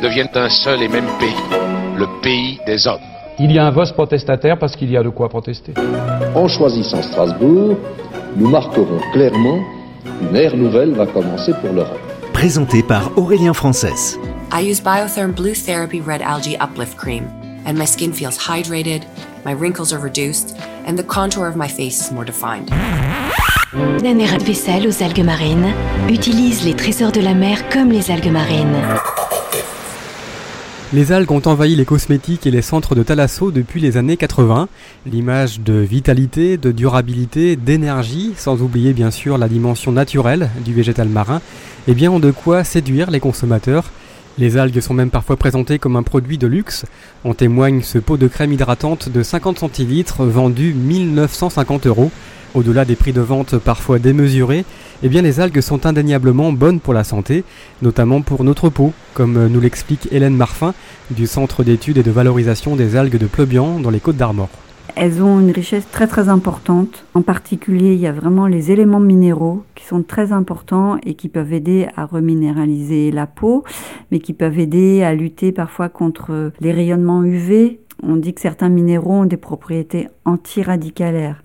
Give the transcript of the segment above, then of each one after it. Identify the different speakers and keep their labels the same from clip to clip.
Speaker 1: deviennent un seul et même pays, le pays des hommes.
Speaker 2: Il y a un vote protestataire parce qu'il y a de quoi protester.
Speaker 3: En choisissant Strasbourg, nous marquerons clairement qu'une ère nouvelle va commencer pour l'Europe.
Speaker 4: Présenté par Aurélien Frances.
Speaker 5: I use Biotherm Blue Therapy Red Algae Uplift Cream, and my skin feels hydrated, my wrinkles are reduced, and the contour of my face is more defined.
Speaker 6: Nanera de vaisselle aux algues marines utilise les trésors de la mer comme les algues marines.
Speaker 7: Les algues ont envahi les cosmétiques et les centres de Thalasso depuis les années 80. L'image de vitalité, de durabilité, d'énergie, sans oublier bien sûr la dimension naturelle du végétal marin, eh bien ont de quoi séduire les consommateurs? Les algues sont même parfois présentées comme un produit de luxe. En témoigne ce pot de crème hydratante de 50 centilitres vendu 1950 euros. Au-delà des prix de vente parfois démesurés, eh bien les algues sont indéniablement bonnes pour la santé, notamment pour notre peau, comme nous l'explique Hélène Marfin du Centre d'études et de valorisation des algues de Pleubian dans les Côtes d'Armor.
Speaker 8: Elles ont une richesse très très importante. En particulier, il y a vraiment les éléments minéraux qui sont très importants et qui peuvent aider à reminéraliser la peau, mais qui peuvent aider à lutter parfois contre les rayonnements UV. On dit que certains minéraux ont des propriétés antiradicalaires.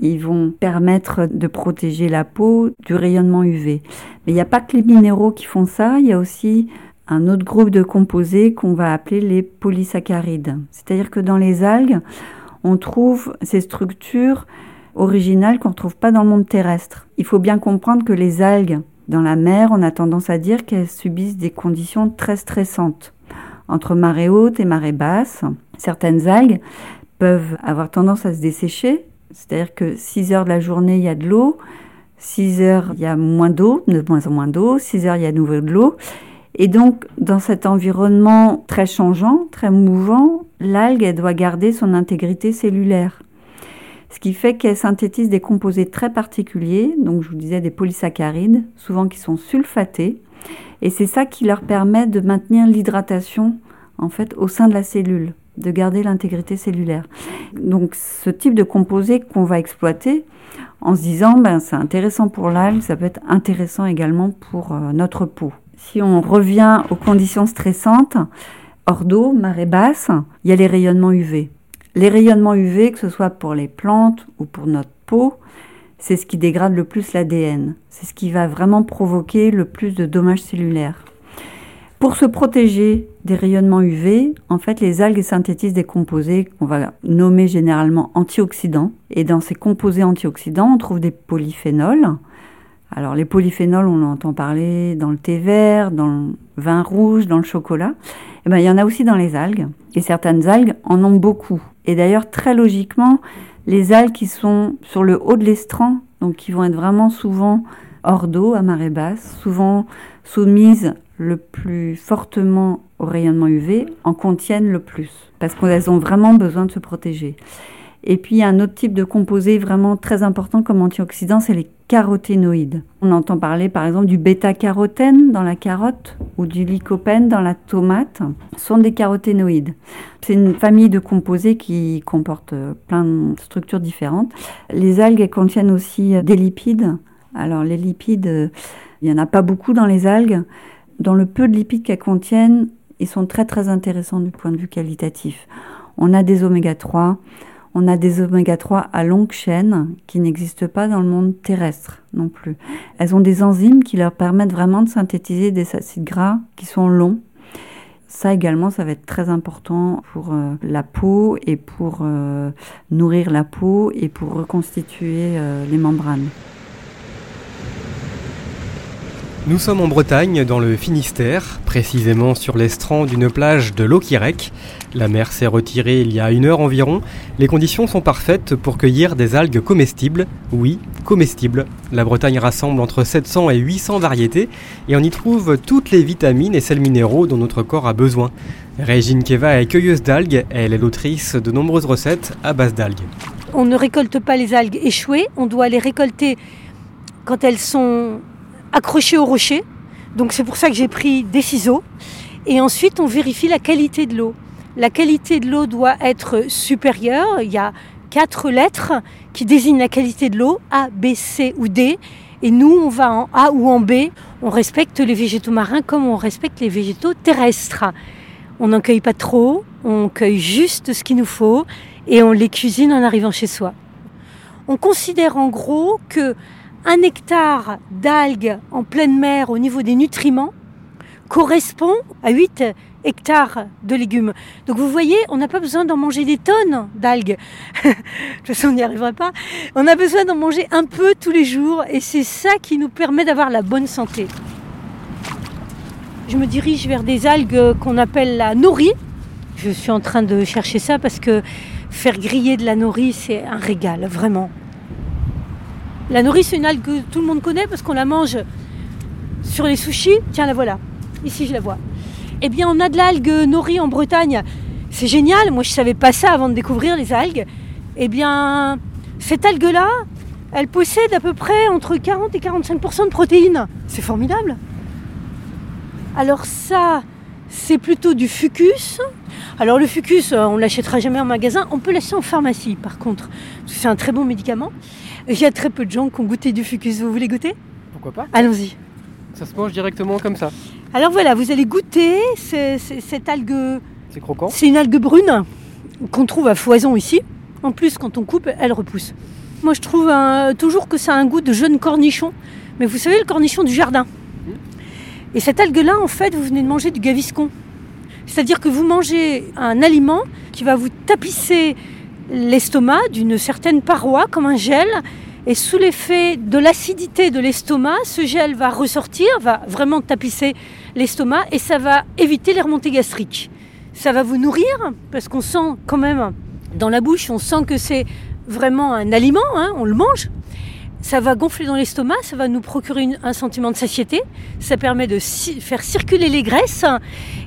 Speaker 8: Ils vont permettre de protéger la peau du rayonnement UV. Mais il n'y a pas que les minéraux qui font ça, il y a aussi un autre groupe de composés qu'on va appeler les polysaccharides. C'est-à-dire que dans les algues, on trouve ces structures originales qu'on ne trouve pas dans le monde terrestre. Il faut bien comprendre que les algues dans la mer, on a tendance à dire qu'elles subissent des conditions très stressantes. Entre marée haute et marée basse, certaines algues peuvent avoir tendance à se dessécher, c'est-à-dire que 6 heures de la journée, il y a de l'eau, 6 heures, il y a moins d'eau, de moins en moins d'eau, 6 heures, il y a de nouveau de l'eau. Et donc, dans cet environnement très changeant, très mouvant, l'algue, doit garder son intégrité cellulaire. Ce qui fait qu'elle synthétise des composés très particuliers, donc je vous disais des polysaccharides, souvent qui sont sulfatés, et c'est ça qui leur permet de maintenir l'hydratation en fait au sein de la cellule, de garder l'intégrité cellulaire. Donc ce type de composé qu'on va exploiter en se disant ben c'est intéressant pour l'algue, ça peut être intéressant également pour euh, notre peau. Si on revient aux conditions stressantes, hors d'eau, marée basse, il y a les rayonnements UV. Les rayonnements UV, que ce soit pour les plantes ou pour notre peau, c'est ce qui dégrade le plus l'ADN. C'est ce qui va vraiment provoquer le plus de dommages cellulaires. Pour se protéger des rayonnements UV, en fait, les algues synthétisent des composés qu'on va nommer généralement antioxydants. Et dans ces composés antioxydants, on trouve des polyphénols. Alors, les polyphénols, on entend parler dans le thé vert, dans le vin rouge, dans le chocolat. Eh ben, il y en a aussi dans les algues. Et certaines algues en ont beaucoup. Et d'ailleurs, très logiquement, les algues qui sont sur le haut de l'estran, donc qui vont être vraiment souvent hors d'eau, à marée basse, souvent soumises le plus fortement au rayonnement UV, en contiennent le plus, parce qu'elles ont vraiment besoin de se protéger. Et puis, un autre type de composé vraiment très important comme antioxydant, c'est les caroténoïdes. On entend parler par exemple du bêta-carotène dans la carotte ou du lycopène dans la tomate. Ce sont des caroténoïdes. C'est une famille de composés qui comportent plein de structures différentes. Les algues contiennent aussi des lipides. Alors les lipides, il n'y en a pas beaucoup dans les algues. Dans le peu de lipides qu'elles contiennent, ils sont très très intéressants du point de vue qualitatif. On a des oméga 3, on a des oméga 3 à longue chaîne qui n'existent pas dans le monde terrestre non plus. Elles ont des enzymes qui leur permettent vraiment de synthétiser des acides gras qui sont longs. Ça également, ça va être très important pour euh, la peau et pour euh, nourrir la peau et pour reconstituer euh, les membranes.
Speaker 7: Nous sommes en Bretagne, dans le Finistère, précisément sur l'estran d'une plage de l'Auquirec. La mer s'est retirée il y a une heure environ. Les conditions sont parfaites pour cueillir des algues comestibles. Oui, comestibles. La Bretagne rassemble entre 700 et 800 variétés et on y trouve toutes les vitamines et sels minéraux dont notre corps a besoin. Régine Keva est cueilleuse d'algues. Elle est l'autrice de nombreuses recettes à base d'algues.
Speaker 9: On ne récolte pas les algues échouées, on doit les récolter quand elles sont accrochées au rocher. Donc c'est pour ça que j'ai pris des ciseaux. Et ensuite, on vérifie la qualité de l'eau. La qualité de l'eau doit être supérieure. Il y a quatre lettres qui désignent la qualité de l'eau, A, B, C ou D. Et nous, on va en A ou en B. On respecte les végétaux marins comme on respecte les végétaux terrestres. On n'en cueille pas trop, on cueille juste ce qu'il nous faut et on les cuisine en arrivant chez soi. On considère en gros que un hectare d'algues en pleine mer au niveau des nutriments correspond à 8 hectares de légumes. Donc vous voyez, on n'a pas besoin d'en manger des tonnes d'algues. de toute façon, on n'y arrivera pas. On a besoin d'en manger un peu tous les jours et c'est ça qui nous permet d'avoir la bonne santé. Je me dirige vers des algues qu'on appelle la nori. Je suis en train de chercher ça parce que faire griller de la nori, c'est un régal, vraiment. La nori, c'est une algue que tout le monde connaît parce qu'on la mange sur les sushis. Tiens, la voilà. Ici, je la vois. Eh bien, on a de l'algue nori en Bretagne. C'est génial. Moi, je ne savais pas ça avant de découvrir les algues. Eh bien, cette algue-là, elle possède à peu près entre 40 et 45% de protéines. C'est formidable. Alors ça, c'est plutôt du fucus. Alors le fucus, euh, on ne l'achètera jamais en magasin. On peut l'acheter en pharmacie, par contre. C'est un très bon médicament. Il y a très peu de gens qui ont goûté du fucus. Vous voulez goûter?
Speaker 7: Pourquoi pas?
Speaker 9: Allons-y.
Speaker 7: Ça se mange directement comme ça.
Speaker 9: Alors voilà, vous allez goûter cette algue.
Speaker 7: C'est croquant?
Speaker 9: C'est une algue brune qu'on trouve à foison ici. En plus, quand on coupe, elle repousse. Moi, je trouve toujours que ça a un goût de jeune cornichon. Mais vous savez, le cornichon du jardin. Et cette algue-là, en fait, vous venez de manger du gaviscon. C'est-à-dire que vous mangez un aliment qui va vous tapisser l'estomac d'une certaine paroi, comme un gel. Et sous l'effet de l'acidité de l'estomac, ce gel va ressortir, va vraiment tapisser l'estomac et ça va éviter les remontées gastriques. Ça va vous nourrir parce qu'on sent quand même dans la bouche, on sent que c'est vraiment un aliment, hein, on le mange ça va gonfler dans l'estomac, ça va nous procurer un sentiment de satiété, ça permet de faire circuler les graisses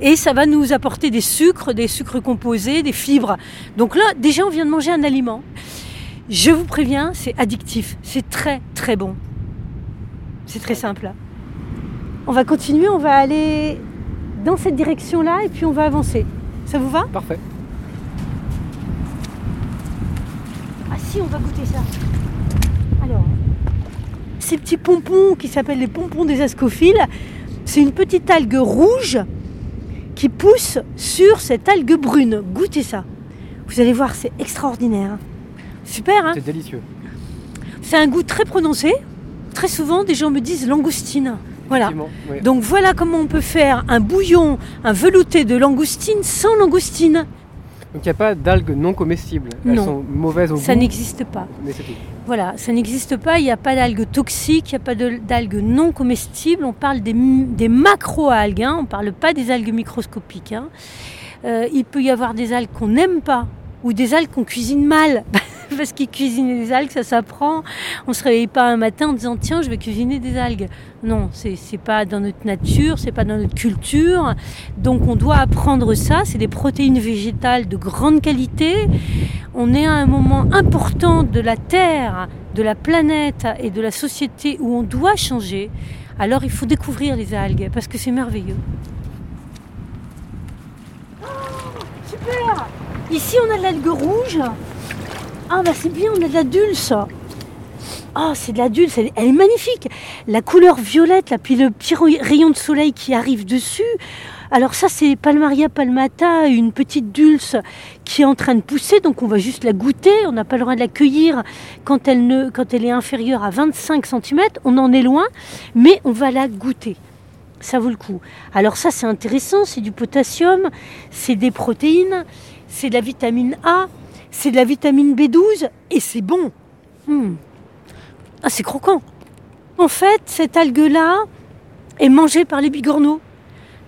Speaker 9: et ça va nous apporter des sucres, des sucres composés, des fibres. Donc là, déjà, on vient de manger un aliment. Je vous préviens, c'est addictif, c'est très très bon. C'est très simple. On va continuer, on va aller dans cette direction-là et puis on va avancer. Ça vous va?
Speaker 7: Parfait.
Speaker 9: Ah si, on va goûter ça. Alors, ces petits pompons qui s'appellent les pompons des ascophiles, c'est une petite algue rouge qui pousse sur cette algue brune. Goûtez ça. Vous allez voir, c'est extraordinaire. Super, hein
Speaker 7: C'est délicieux.
Speaker 9: C'est un goût très prononcé. Très souvent, des gens me disent langoustine. Voilà. Donc voilà comment on peut faire un bouillon, un velouté de langoustine sans langoustine.
Speaker 7: Donc il n'y a pas d'algues non comestibles. Elles
Speaker 9: non.
Speaker 7: sont mauvaises au
Speaker 9: ça
Speaker 7: goût.
Speaker 9: n'existe pas.
Speaker 7: Mais c'est tout.
Speaker 9: Voilà, ça n'existe pas. Il n'y a pas d'algues toxiques, il n'y a pas d'algues non comestibles. On parle des, des macro-algues, hein. on ne parle pas des algues microscopiques. Hein. Euh, il peut y avoir des algues qu'on n'aime pas ou des algues qu'on cuisine mal. Parce qu'ils cuisinent des algues, ça s'apprend. On ne se réveille pas un matin en disant tiens, je vais cuisiner des algues. Non, c'est pas dans notre nature, c'est pas dans notre culture. Donc on doit apprendre ça. C'est des protéines végétales de grande qualité. On est à un moment important de la Terre, de la planète et de la société où on doit changer. Alors il faut découvrir les algues parce que c'est merveilleux. Oh, super Ici on a l'algue rouge. Ah bah c'est bien, on a de la dulce. Ah, c'est de la dulce, elle, est magnifique. La couleur violette, là, puis le petit rayon de soleil qui arrive dessus. Alors ça, c'est Palmaria palmata, une petite dulce qui est en train de pousser, donc on va juste la goûter. On n'a pas le droit de la cueillir quand elle, quand elle est inférieure à 25 cm. On en est loin, mais on va la goûter. Ça vaut le coup. Alors ça, c'est intéressant, c'est du potassium, c'est des protéines, c'est de la vitamine A, c'est de la vitamine B12 et c'est bon. Hmm. Ah, c'est croquant. En fait, cette algue-là, est mangée par les bigorneaux.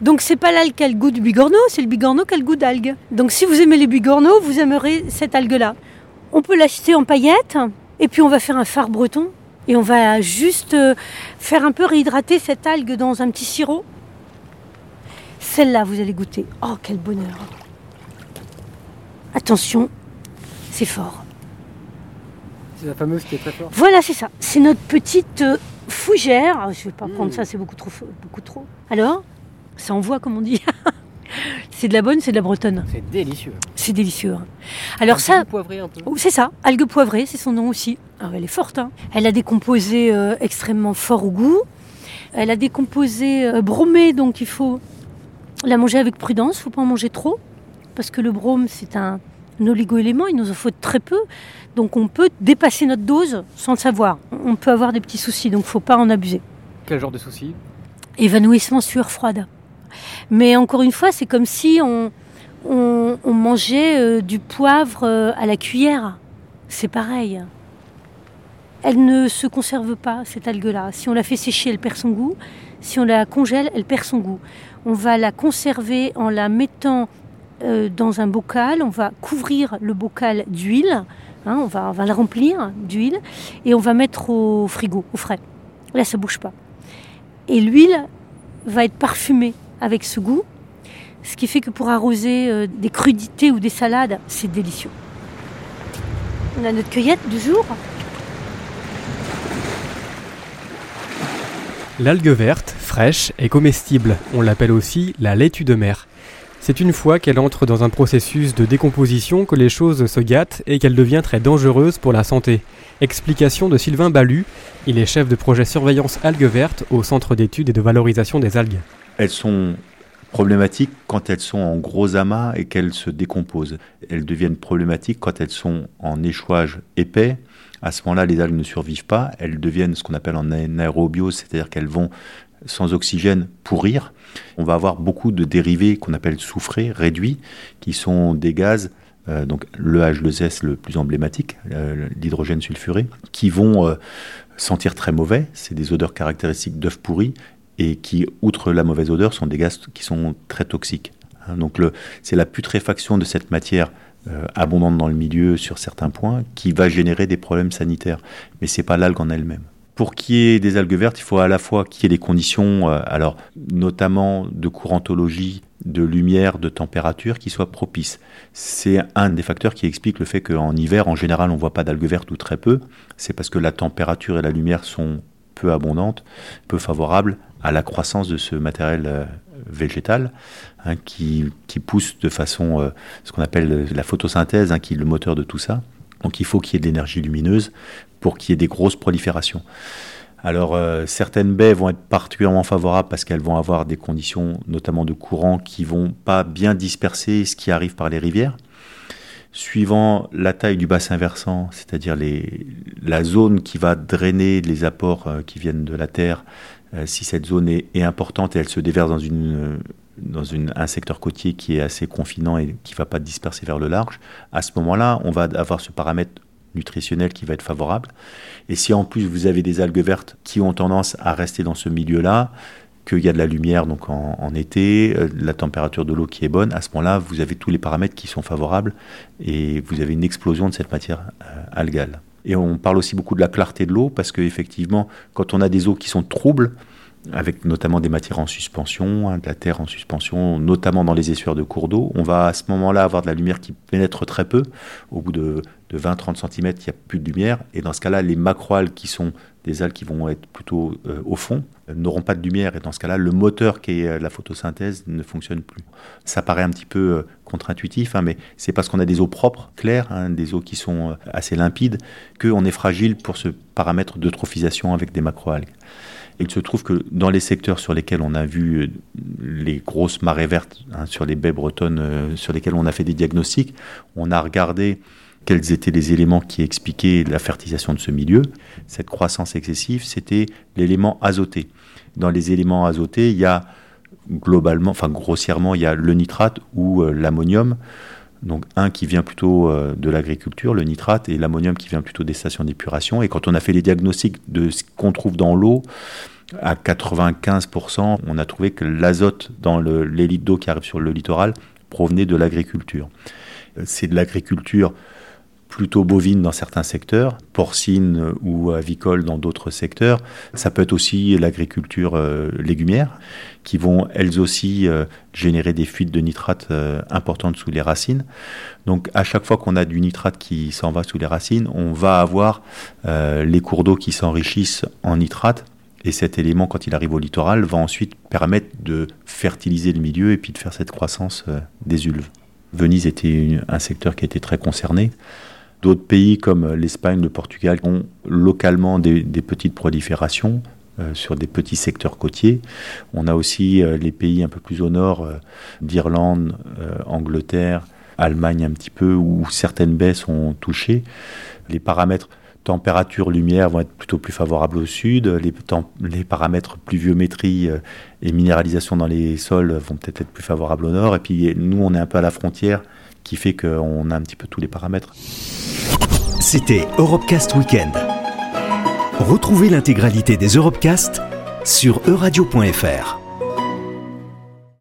Speaker 9: Donc c'est pas l'algue qui a le goût du bigorneau, c'est le bigorneau qui a le goût d'algue. Donc si vous aimez les bigorneaux, vous aimerez cette algue-là. On peut l'acheter en paillettes, et puis on va faire un phare breton, et on va juste euh, faire un peu réhydrater cette algue dans un petit sirop. Celle-là, vous allez goûter. Oh, quel bonheur. Attention, c'est fort.
Speaker 7: C'est la fameuse qui est très forte.
Speaker 9: Voilà, c'est ça. C'est notre petite euh, fougère. Ah, je ne vais pas prendre ça, c'est beaucoup trop, beaucoup trop. Alors, ça envoie, comme on dit. c'est de la bonne, c'est de la bretonne.
Speaker 7: C'est délicieux.
Speaker 9: C'est délicieux. hein. Alors ça,
Speaker 7: poivré un peu.
Speaker 9: Oh, c'est ça, algue poivrée, c'est son nom aussi. Alors, elle est forte. hein. Elle a des composés euh, extrêmement forts au goût. Elle a des composés euh, bromés, donc il faut la manger avec prudence. Il ne faut pas en manger trop, parce que le brome, c'est un, un oligo-élément. Il nous en faut très peu. Donc on peut dépasser notre dose sans le savoir. On peut avoir des petits soucis, donc il ne faut pas en abuser.
Speaker 7: Quel genre de souci
Speaker 9: Évanouissement, sueur froide. Mais encore une fois, c'est comme si on, on, on mangeait euh, du poivre euh, à la cuillère. C'est pareil. Elle ne se conserve pas, cette algue-là. Si on la fait sécher, elle perd son goût. Si on la congèle, elle perd son goût. On va la conserver en la mettant euh, dans un bocal. On va couvrir le bocal d'huile. Hein, on, va, on va la remplir d'huile. Et on va mettre au frigo, au frais. Là, ça bouge pas. Et l'huile va être parfumée avec ce goût. Ce qui fait que pour arroser euh, des crudités ou des salades, c'est délicieux. On a notre cueillette du jour.
Speaker 7: L'algue verte, fraîche et comestible, on l'appelle aussi la laitue de mer. C'est une fois qu'elle entre dans un processus de décomposition que les choses se gâtent et qu'elle devient très dangereuse pour la santé. Explication de Sylvain Balu, il est chef de projet surveillance algues vertes au Centre d'études et de valorisation des algues.
Speaker 10: Elles sont problématiques quand elles sont en gros amas et qu'elles se décomposent. Elles deviennent problématiques quand elles sont en échouage épais. À ce moment-là, les algues ne survivent pas. Elles deviennent ce qu'on appelle en aérobiose, c'est-à-dire qu'elles vont sans oxygène pourrir. On va avoir beaucoup de dérivés qu'on appelle soufrés, réduits, qui sont des gaz, euh, donc le H2S le plus emblématique, euh, l'hydrogène sulfuré, qui vont euh, sentir très mauvais. C'est des odeurs caractéristiques d'œufs pourris et qui, outre la mauvaise odeur, sont des gaz qui sont très toxiques. Hein, donc c'est la putréfaction de cette matière abondante dans le milieu sur certains points qui va générer des problèmes sanitaires. Mais c'est pas l'algue en elle-même. Pour qu'il y ait des algues vertes, il faut à la fois qu'il y ait des conditions, euh, alors notamment de courantologie, de lumière, de température qui soient propices. C'est un des facteurs qui explique le fait qu'en hiver, en général, on voit pas d'algues vertes ou très peu. C'est parce que la température et la lumière sont peu abondantes, peu favorables à la croissance de ce matériel euh, végétal hein, qui, pousse de façon, euh, ce qu'on appelle la photosynthèse, hein, qui est le moteur de tout ça. Donc il faut qu'il y ait de l'énergie lumineuse pour qu'il y ait des grosses proliférations. Alors euh, certaines baies vont être particulièrement favorables parce qu'elles vont avoir des conditions notamment de courant qui vont pas bien disperser ce qui arrive par les rivières. Suivant la taille du bassin versant, c'est-à-dire la zone qui va drainer les apports euh, qui viennent de la terre, euh, si cette zone est, importante et elle se déverse dans, une, dans un secteur côtier qui est assez confinant et qui ne va pas disperser vers le large, à ce moment-là, on va avoir ce paramètre nutritionnel qui va être favorable. Et si en plus vous avez des algues vertes qui ont tendance à rester dans ce milieu-là, qu'il y a de la lumière donc en, en été, euh, la température de l'eau qui est bonne, à ce moment-là, vous avez tous les paramètres qui sont favorables et vous avez une explosion de cette matière euh, algale. Et on parle aussi beaucoup de la clarté de l'eau parce qu'effectivement, quand on a des eaux qui sont troubles, avec notamment des matières en suspension, hein, de la terre en suspension, notamment dans les essuaires de cours d'eau, on va à ce moment-là avoir de la lumière qui pénètre très peu. Au bout de, de 20-30 cm, il n'y a plus de lumière. Et dans ce cas-là, les macroalgues, qui sont des algues qui vont être plutôt euh, au fond, n'auront pas de lumière. Et dans ce cas-là, le moteur qui est euh, la photosynthèse ne fonctionne plus. Ça paraît un petit peu euh, contre-intuitif, hein, mais c'est parce qu'on a des eaux propres, claires, hein, des eaux qui sont assez limpides, qu'on est fragile pour ce paramètre d'eutrophisation avec des macroalgues. Il se trouve que dans les secteurs sur lesquels on a vu les grosses marées vertes, hein, sur les baies bretonnes sur lesquelles on a fait des diagnostics, on a regardé quels étaient les éléments qui expliquaient la fertilisation de ce milieu. Cette croissance excessive, c'était l'élément azoté. Dans les éléments azotés, il y a globalement, enfin grossièrement, il y a le nitrate ou euh, l'ammonium. Donc un qui vient plutôt euh, de l'agriculture, le nitrate, et l'ammonium qui vient plutôt des stations d'épuration. Et quand on a fait les diagnostics de ce qu'on trouve dans l'eau, à 95%, on a trouvé que l'azote dans les litres d'eau qui arrivent sur le littoral provenait de l'agriculture. C'est de l'agriculture plutôt bovine dans certains secteurs, porcine ou avicole dans d'autres secteurs. Ça peut être aussi l'agriculture euh, légumière, qui vont elles aussi euh, générer des fuites de nitrate euh, importantes sous les racines. Donc à chaque fois qu'on a du nitrate qui s'en va sous les racines, on va avoir les cours d'eau qui s'enrichissent en nitrate. Et cet élément, quand il arrive au littoral, va ensuite permettre de fertiliser le milieu et puis de faire cette croissance des ulves. Venise était un secteur qui était très concerné. D'autres pays comme l'Espagne, le Portugal ont localement des, petites proliférations euh, sur des petits secteurs côtiers. On a aussi euh, les pays un peu plus au nord euh, d'Irlande, Angleterre, Allemagne un petit peu, où certaines baies sont touchées. Les paramètres température, lumière vont être plutôt plus favorables au sud. Les, les paramètres pluviométrie et minéralisation dans les sols vont peut-être être plus favorables au nord. Et puis nous, on est un peu à la frontière qui fait qu'on a un petit peu tous les paramètres.
Speaker 4: C'était Europecast Weekend. Retrouvez l'intégralité des Europecast sur euradio.fr.